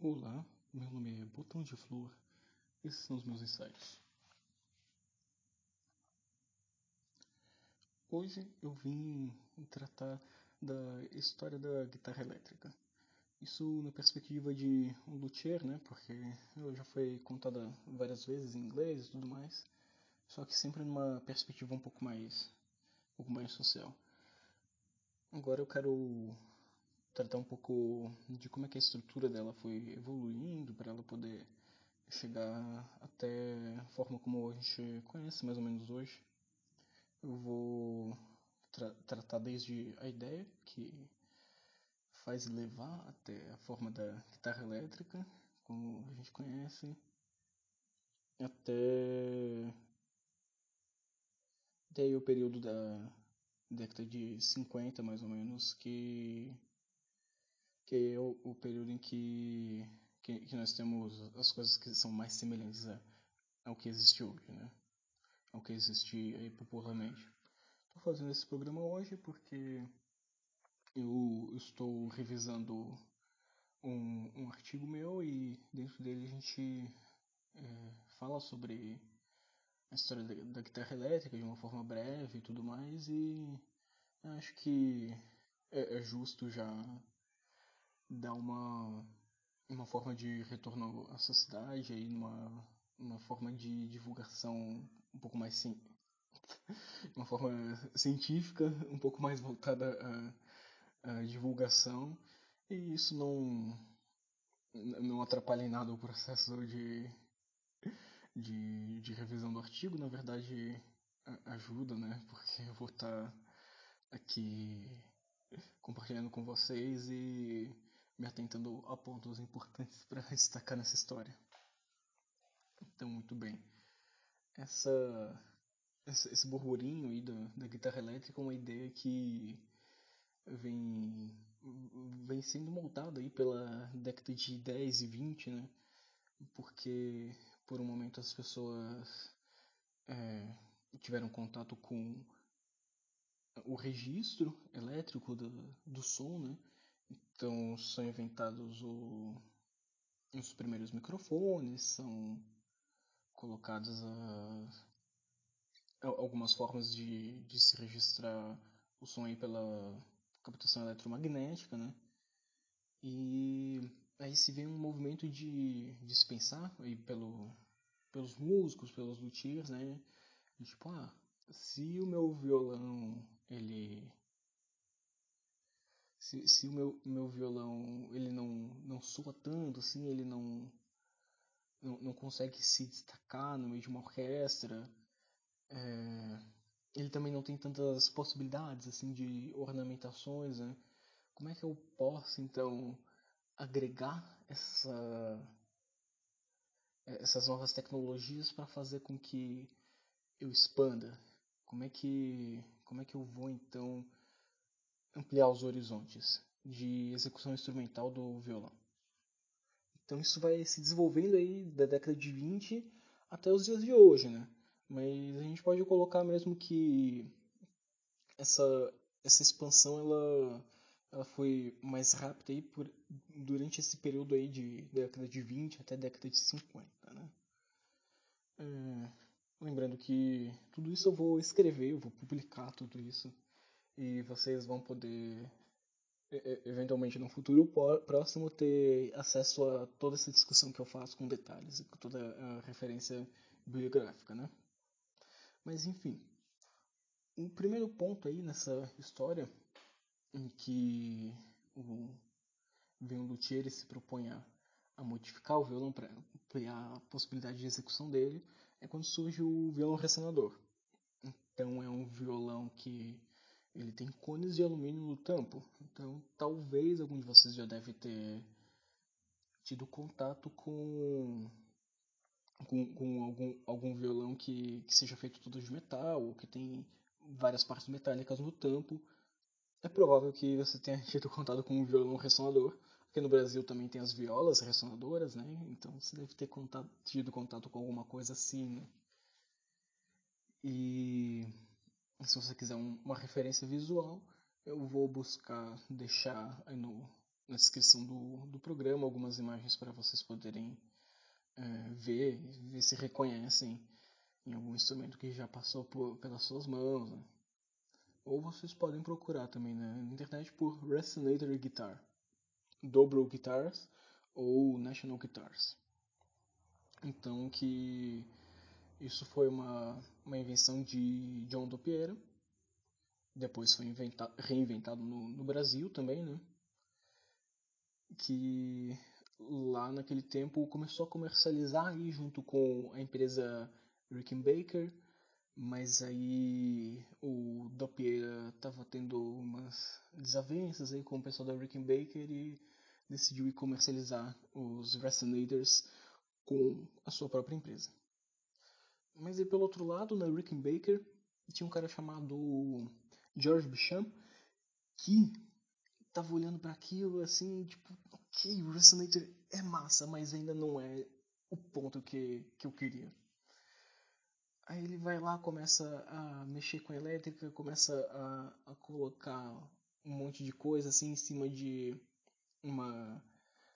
Olá, meu nome é Botão de Flor, esses são os meus ensaios. Hoje eu vim tratar da história da guitarra elétrica. Isso na perspectiva de um luthier, né? Porque já foi contada várias vezes em inglês e tudo mais, só que sempre numa perspectiva um pouco mais, um pouco mais social. Agora eu quero tratar um pouco de como é que a estrutura dela foi evoluindo para ela poder chegar até a forma como a gente conhece mais ou menos hoje. Eu vou tra tratar desde a ideia que faz levar até a forma da guitarra elétrica, como a gente conhece, até, até o período da década de 50 mais ou menos, que que é o, o período em que, que, que, nós temos as coisas que são mais semelhantes a, ao que existe hoje, né? Ao que existe aí popularmente. Estou fazendo esse programa hoje porque eu estou revisando um, um artigo meu e dentro dele a gente é, fala sobre a história da, da guitarra elétrica de uma forma breve e tudo mais e acho que é, é justo já dar uma, uma forma de retorno à sociedade, aí uma, uma forma de divulgação um pouco mais sim, uma forma científica, um pouco mais voltada à, à divulgação, e isso não, não atrapalha em nada o processo de, de, de revisão do artigo, na verdade ajuda, né? Porque eu vou estar aqui compartilhando com vocês e me atentando a pontos importantes para destacar nessa história. Então, muito bem. Essa, essa esse burburinho aí da, da guitarra elétrica é uma ideia que vem, vem sendo montada aí pela década de 10 e 20, né? Porque por um momento as pessoas é, tiveram contato com o registro elétrico do, do som, né? Então são inventados o, os primeiros microfones, são colocadas a, algumas formas de, de se registrar o som aí pela captação eletromagnética, né? E aí se vê um movimento de dispensar aí pelo, pelos músicos, pelos luthiers, né? E, tipo, ah, se o meu violão ele se, se o meu, meu violão ele não, não soa tanto, assim, ele não, não, não consegue se destacar no meio de uma orquestra, é, ele também não tem tantas possibilidades assim de ornamentações, né? Como é que eu posso então agregar essa, essas novas tecnologias para fazer com que eu expanda? Como é que como é que eu vou então ampliar os horizontes de execução instrumental do violão. Então isso vai se desenvolvendo aí da década de 20 até os dias de hoje, né? Mas a gente pode colocar mesmo que essa, essa expansão ela, ela foi mais rápida aí por, durante esse período aí de década de 20 até década de 50, né? É, lembrando que tudo isso eu vou escrever, eu vou publicar tudo isso e vocês vão poder eventualmente no futuro próximo ter acesso a toda essa discussão que eu faço com detalhes e com toda a referência bibliográfica, né? Mas enfim, o primeiro ponto aí nessa história em que o um luthier se propõe a, a modificar o violão para ampliar a possibilidade de execução dele é quando surge o violão ressonador. Então é um violão que ele tem cones de alumínio no tampo, então talvez algum de vocês já deve ter tido contato com com, com algum, algum violão que, que seja feito todo de metal ou que tem várias partes metálicas no tampo. É provável que você tenha tido contato com um violão ressonador. Aqui no Brasil também tem as violas ressonadoras, né? Então você deve ter contato, tido contato com alguma coisa assim. Né? E se você quiser um, uma referência visual, eu vou buscar deixar no, na descrição do, do programa algumas imagens para vocês poderem é, ver, ver se reconhecem em algum instrumento que já passou por, pelas suas mãos. Né? Ou vocês podem procurar também na internet por Resonator Guitar, Dobro Guitars ou National Guitars. Então que isso foi uma, uma invenção de John Dopiera. Depois foi inventado, reinventado no, no Brasil também, né? Que lá naquele tempo começou a comercializar aí junto com a empresa Rickenbacker, mas aí o Dopiera estava tendo umas desavenças aí com o pessoal da Rickenbacker e decidiu ir comercializar os Resonators com a sua própria empresa. Mas aí pelo outro lado, na Rickenbacker, tinha um cara chamado George Bicham que tava olhando para aquilo assim, tipo, ok, o Resonator é massa, mas ainda não é o ponto que, que eu queria. Aí ele vai lá, começa a mexer com a elétrica, começa a, a colocar um monte de coisa assim em cima de uma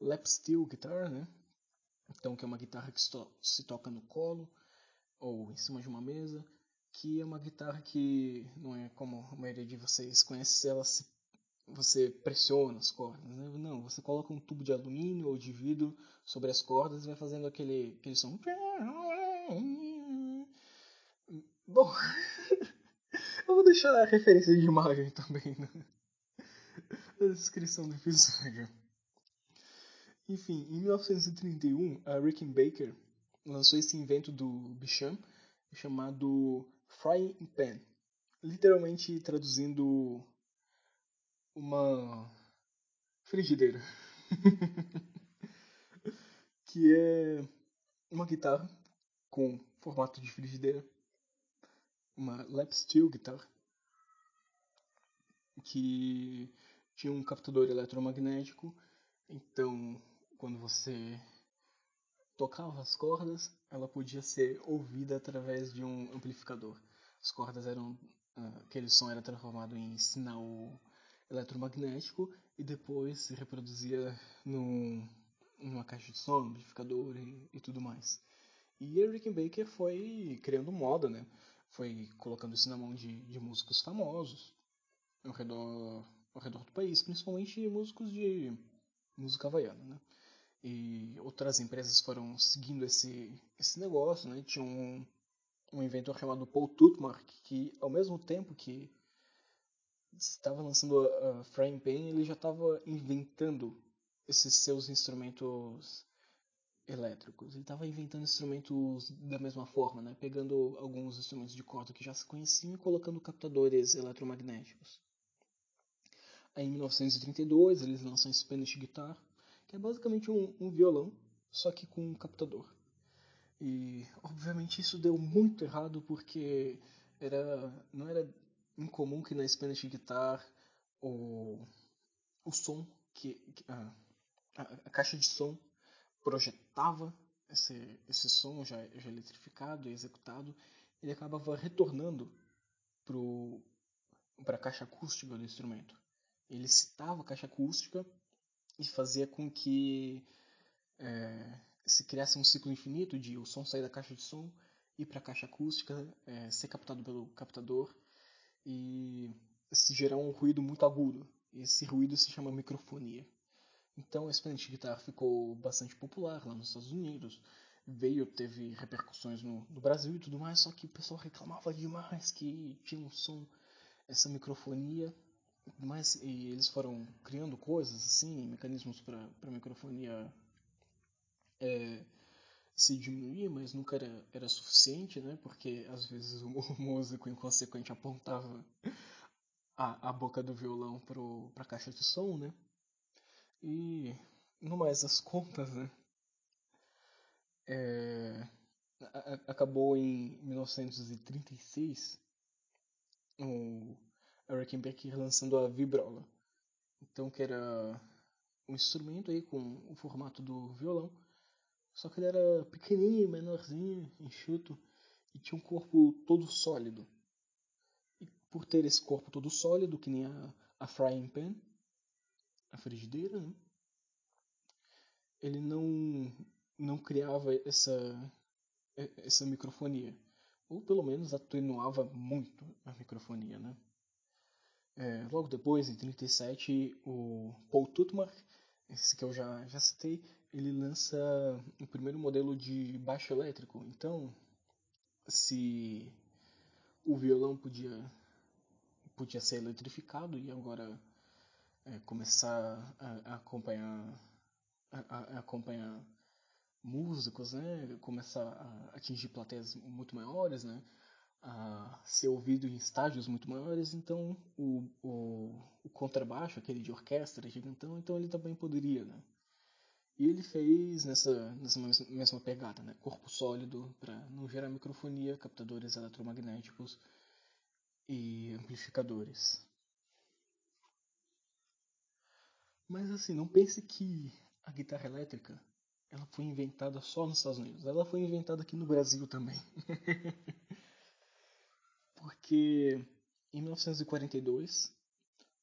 lap steel guitar, né? Então que é uma guitarra que se toca no colo ou em cima de uma mesa, que é uma guitarra que não é como a maioria de vocês conhece, ela se você pressiona as cordas, né? Não, você coloca um tubo de alumínio ou de vidro sobre as cordas e vai fazendo aquele, aquele som. Bom, eu vou deixar a referência de imagem também na, na descrição do episódio. Enfim, em 1931, a Rickenbacker lançou esse invento do Bicham chamado Frying Pan, literalmente traduzindo uma frigideira, que é uma guitarra com formato de frigideira, uma lap steel guitar, que tinha um captador eletromagnético, então quando você tocava as cordas, ela podia ser ouvida através de um amplificador. As cordas eram uh, aquele som era transformado em sinal eletromagnético e depois se reproduzia no, numa caixa de som, amplificador e, e tudo mais. E a Rickenbacker foi criando moda, né? Foi colocando isso na mão de, de músicos famosos ao redor, ao redor do país, principalmente músicos de música havaiana, né? E outras empresas foram seguindo esse, esse negócio, né? Tinha um, um inventor chamado Paul Tutmark, que ao mesmo tempo que estava lançando a, a Frying Pan, ele já estava inventando esses seus instrumentos elétricos. Ele estava inventando instrumentos da mesma forma, né? Pegando alguns instrumentos de corda que já se conheciam e colocando captadores eletromagnéticos. Aí, em 1932, eles lançam a Spanish Guitar, é basicamente um, um violão, só que com um captador. E obviamente isso deu muito errado porque era não era incomum que na Spanish Guitar o, o som que, que a, a, a, caixa de som projetava esse, esse som já, já eletrificado e executado ele acabava retornando para a caixa acústica do instrumento. Ele citava a caixa acústica e fazia com que é, se criasse um ciclo infinito de o som sair da caixa de som ir para a caixa acústica, é, ser captado pelo captador e se gerar um ruído muito agudo. Esse ruído se chama microfonia. Então, esse Spanish Guitar ficou bastante popular lá nos Estados Unidos. Veio, teve repercussões no, no Brasil e tudo mais, só que o pessoal reclamava demais que tinha um som, essa microfonia mas e eles foram criando coisas assim, mecanismos para a microfonia é, se diminuir, mas nunca era, era suficiente, né? Porque às vezes o, músico inconsequente apontava a, a boca do violão para a caixa de som, né? E no mais das contas, né? É, a, a, acabou em 1936 o a Rickenbacker lançando a vibrola. Então que era um instrumento aí com o formato do violão, só que ele era pequenininho, menorzinho, enxuto e tinha um corpo todo sólido. E por ter esse corpo todo sólido, que nem a, a frying pan, a frigideira, né? ele não, não criava essa, essa microfonia. Ou pelo menos atenuava muito a microfonia, né? É, logo depois, em 37, o Paul Tutmark, esse que eu já, já citei, ele lança o primeiro modelo de baixo elétrico. Então, se o violão podia, podia ser eletrificado e agora é, começar a, a acompanhar a, a, acompanhar músicos, né, começar a atingir plateias muito maiores, né, a ser ouvido em estágios muito maiores, então o, o, o contrabaixo, aquele de orquestra gigantão, então ele também poderia, né. E ele fez nessa, nessa mesma pegada, né, corpo sólido para não gerar microfonia, captadores eletromagnéticos e amplificadores. Mas assim, não pense que a guitarra elétrica ela foi inventada só nos Estados Unidos. Ela foi inventada aqui no Brasil também. Porque em 1942,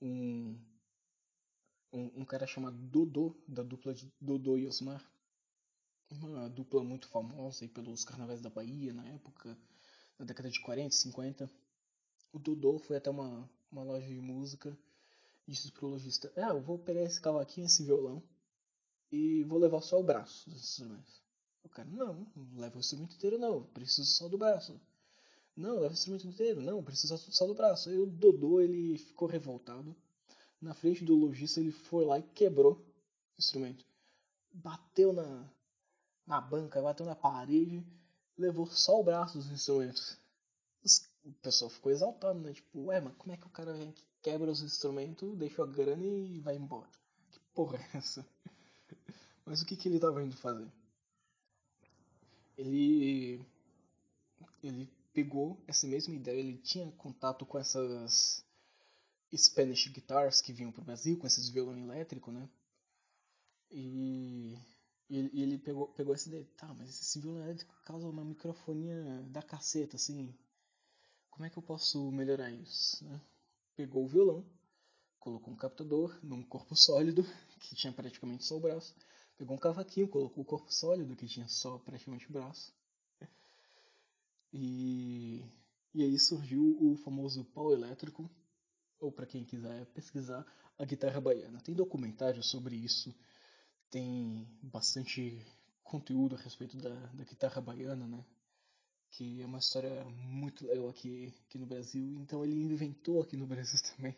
um, um, um, cara chamado Dodô, da dupla de Dodô e Osmar, uma dupla muito famosa aí pelos carnavais da Bahia na época, na década de 40, 50. O Dodô foi até uma, uma loja de música disse pro lojista: É, eu vou pegar esse cavaquinho, esse violão e vou levar só o braço dos instrumentos. O cara: Não, não leva o instrumento inteiro, não, preciso só do braço. Não, leva o instrumento inteiro, não, preciso só do braço. Aí o Dodô ele ficou revoltado. Na frente do lojista ele foi lá e quebrou o instrumento. Bateu na, na banca, bateu na parede, levou só o braço dos instrumentos. O pessoal ficou exaltado, né? Tipo, ué, mas como é que o cara vem aqui, quebra os instrumentos, deixa a grana e vai embora? Que porra é essa? Mas o que, que ele estava indo fazer? Ele. Ele pegou essa mesma ideia, ele tinha contato com essas Spanish guitars que vinham pro Brasil, com esses violão elétrico, né? E, e ele pegou, pegou essa ideia, tá, mas esse violão elétrico causa uma microfonia da caceta, assim, como é que eu posso melhorar isso? Né? Pegou o violão, colocou um captador num corpo sólido, que tinha praticamente só o braço. Pegou um cavaquinho, colocou o corpo sólido, que tinha só praticamente o braço. E, e aí surgiu o famoso pau elétrico, ou para quem quiser pesquisar, a guitarra baiana. Tem documentário sobre isso, tem bastante conteúdo a respeito da, da guitarra baiana, né? que é uma história muito legal aqui, aqui no Brasil. Então ele inventou aqui no Brasil também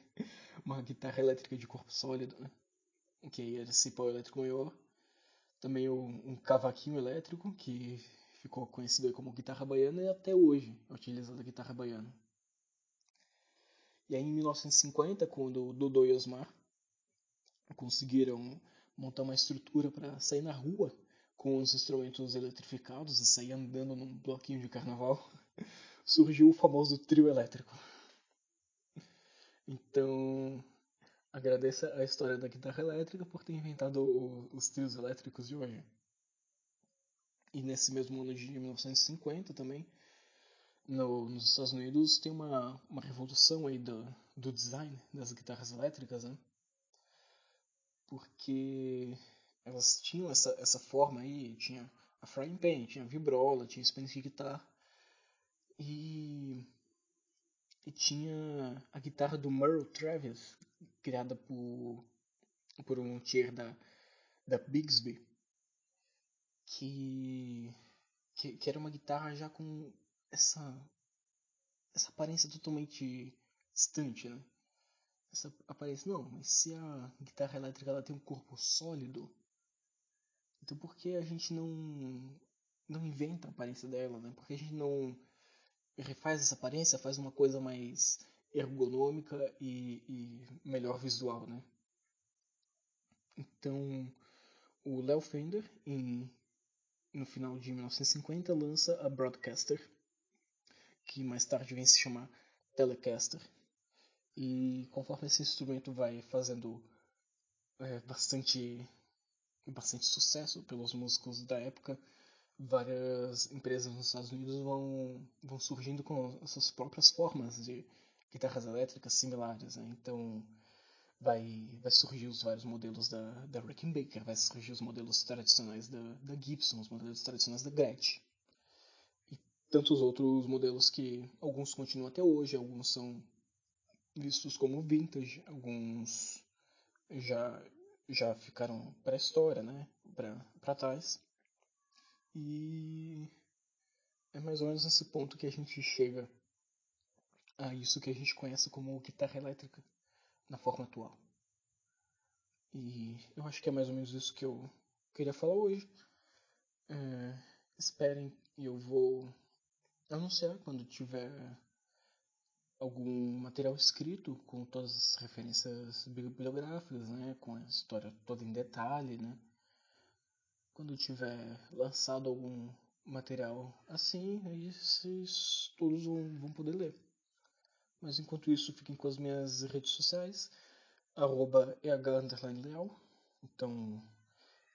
uma guitarra elétrica de corpo sólido, né? que era esse pau elétrico maior. Também um, um cavaquinho elétrico, que ficou conhecido como guitarra baiana e até hoje é utilizada a guitarra baiana. E aí em 1950, quando Dodô e Osmar conseguiram montar uma estrutura para sair na rua com os instrumentos eletrificados e sair andando num bloquinho de carnaval, surgiu o famoso trio elétrico. Então, agradeça a história da guitarra elétrica por ter inventado o, os trios elétricos de hoje. E nesse mesmo ano de 1950 também, no, nos Estados Unidos tem uma, uma revolução aí do, do design das guitarras elétricas, né? Porque elas tinham essa, essa forma aí, tinha a frying pan, tinha a vibrola, tinha Spanish guitar e, e tinha a guitarra do Merle Travis, criada por, por um tier da, da Bigsby, que, que, que era uma guitarra já com essa, essa aparência totalmente distante, né? Essa aparência, não, mas se a guitarra elétrica ela tem um corpo sólido, então por que a gente não não inventa a aparência dela, né? Por que a gente não refaz essa aparência, faz uma coisa mais ergonômica e, e melhor visual, né? Então, o Léo Fender, em, no final de 1950, lança a Broadcaster, que mais tarde vem se chamar Telecaster. E conforme esse instrumento vai fazendo é, bastante bastante sucesso pelos músicos da época. Várias empresas nos Estados Unidos vão, vão surgindo com as suas próprias formas de guitarras elétricas similares. Né? Então, vai, vai surgir os vários modelos da, da Rickenbacker, vai surgir os modelos tradicionais da, da Gibson, os modelos tradicionais da Gretsch. E tantos outros modelos que alguns continuam até hoje, alguns são vistos como vintage, alguns já, já ficaram para a história, né? para trás. E é mais ou menos nesse ponto que a gente chega a isso que a gente conhece como guitarra elétrica na forma atual. E eu acho que é mais ou menos isso que eu queria falar hoje. É, esperem eu vou anunciar quando tiver algum material escrito com todas as referências bibliográficas, né, com a história toda em detalhe, né. Quando tiver lançado algum material assim, aí vocês todos vão, vão poder ler. Mas enquanto isso, fiquem com as minhas redes sociais, arroba. Então,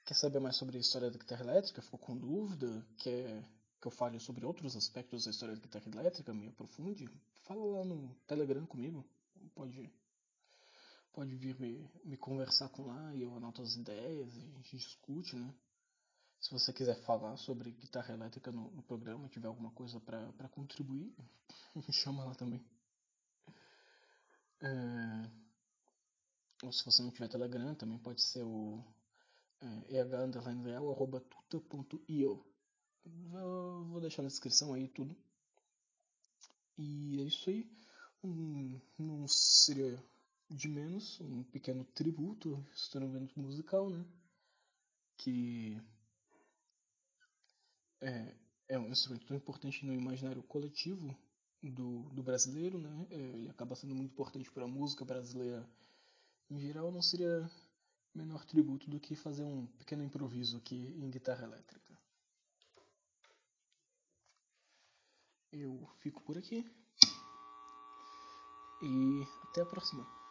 quer saber mais sobre a história da guitarra elétrica? Ficou com dúvida? Quer que eu fale sobre outros aspectos da história da guitarra elétrica, me aprofunde? Fala lá no Telegram comigo. Pode, pode vir me, me conversar com lá e eu anoto as ideias a gente discute, né? Se você quiser falar sobre guitarra elétrica no, no programa, tiver alguma coisa para contribuir, me chama lá também. É... Ou se você não tiver Telegram, também pode ser o é, eh_tuta.io. Vou, vou deixar na descrição aí tudo. E é isso aí. Um, não seria de menos um pequeno tributo instrumento musical, né? Que é, é um instrumento tão importante no imaginário coletivo do, do brasileiro, né? É, ele acaba sendo muito importante para a música brasileira em geral. Não seria menor tributo do que fazer um pequeno improviso aqui em guitarra elétrica. Eu fico por aqui e até a próxima.